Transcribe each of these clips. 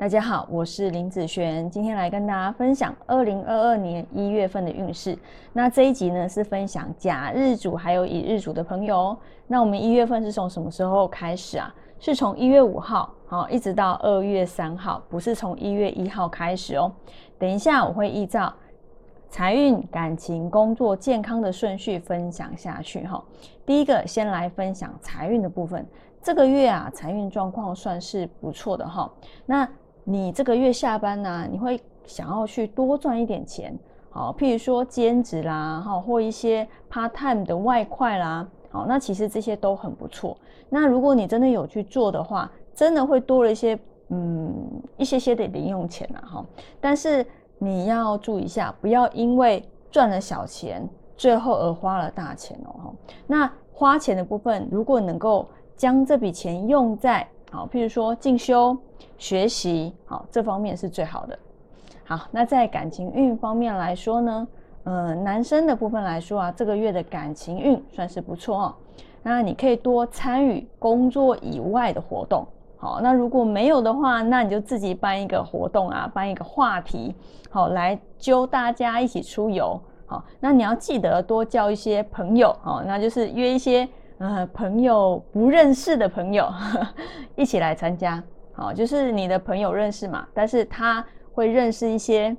大家好，我是林子璇，今天来跟大家分享二零二二年一月份的运势。那这一集呢是分享甲日主还有乙日主的朋友。那我们一月份是从什么时候开始啊？是从一月五号好一直到二月三号，不是从一月一号开始哦。等一下我会依照财运、感情、工作、健康的顺序分享下去哈。第一个先来分享财运的部分，这个月啊财运状况算是不错的哈。那你这个月下班呢，你会想要去多赚一点钱，好，譬如说兼职啦，哈，或一些 part time 的外快啦，好，那其实这些都很不错。那如果你真的有去做的话，真的会多了一些，嗯，一些些的零用钱啊，哈。但是你要注意一下，不要因为赚了小钱，最后而花了大钱哦，哈。那花钱的部分，如果能够将这笔钱用在好，譬如说进修、学习，好，这方面是最好的。好，那在感情运方面来说呢，呃，男生的部分来说啊，这个月的感情运算是不错哦。那你可以多参与工作以外的活动。好，那如果没有的话，那你就自己办一个活动啊，办一个话题，好，来揪大家一起出游。好，那你要记得多交一些朋友，好，那就是约一些。呃，朋友不认识的朋友 一起来参加，好，就是你的朋友认识嘛，但是他会认识一些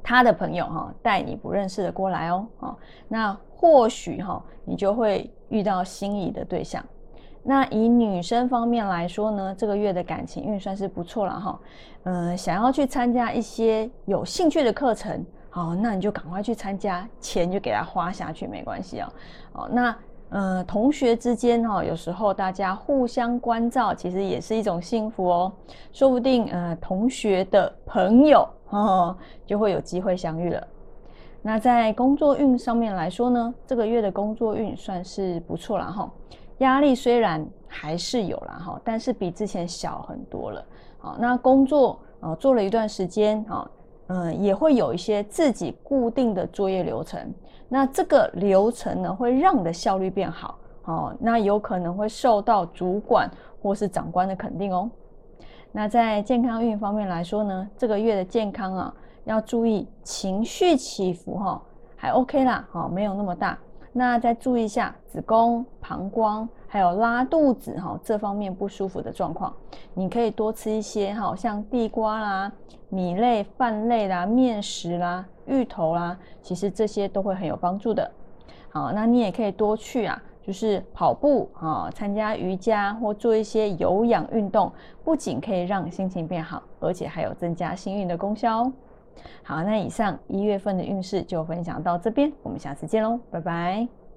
他的朋友哈，带你不认识的过来哦，好，那或许哈，你就会遇到心仪的对象。那以女生方面来说呢，这个月的感情运算是不错了哈，呃，想要去参加一些有兴趣的课程，好，那你就赶快去参加，钱就给他花下去，没关系哦，哦，那。呃，同学之间哈，有时候大家互相关照，其实也是一种幸福哦。说不定呃，同学的朋友哦，就会有机会相遇了。那在工作运上面来说呢，这个月的工作运算是不错了哈。压力虽然还是有啦哈，但是比之前小很多了。好，那工作啊做了一段时间啊。嗯，也会有一些自己固定的作业流程，那这个流程呢，会让你的效率变好哦。那有可能会受到主管或是长官的肯定哦。那在健康运方面来说呢，这个月的健康啊，要注意情绪起伏哈，还 OK 啦，哈，没有那么大。那再注意一下子宫、膀胱。还有拉肚子哈，这方面不舒服的状况，你可以多吃一些哈，像地瓜啦、米类、饭类啦、面食啦、芋头啦，其实这些都会很有帮助的。好，那你也可以多去啊，就是跑步啊，参加瑜伽或做一些有氧运动，不仅可以让心情变好，而且还有增加幸运的功效哦。好，那以上一月份的运势就分享到这边，我们下次见喽，拜拜。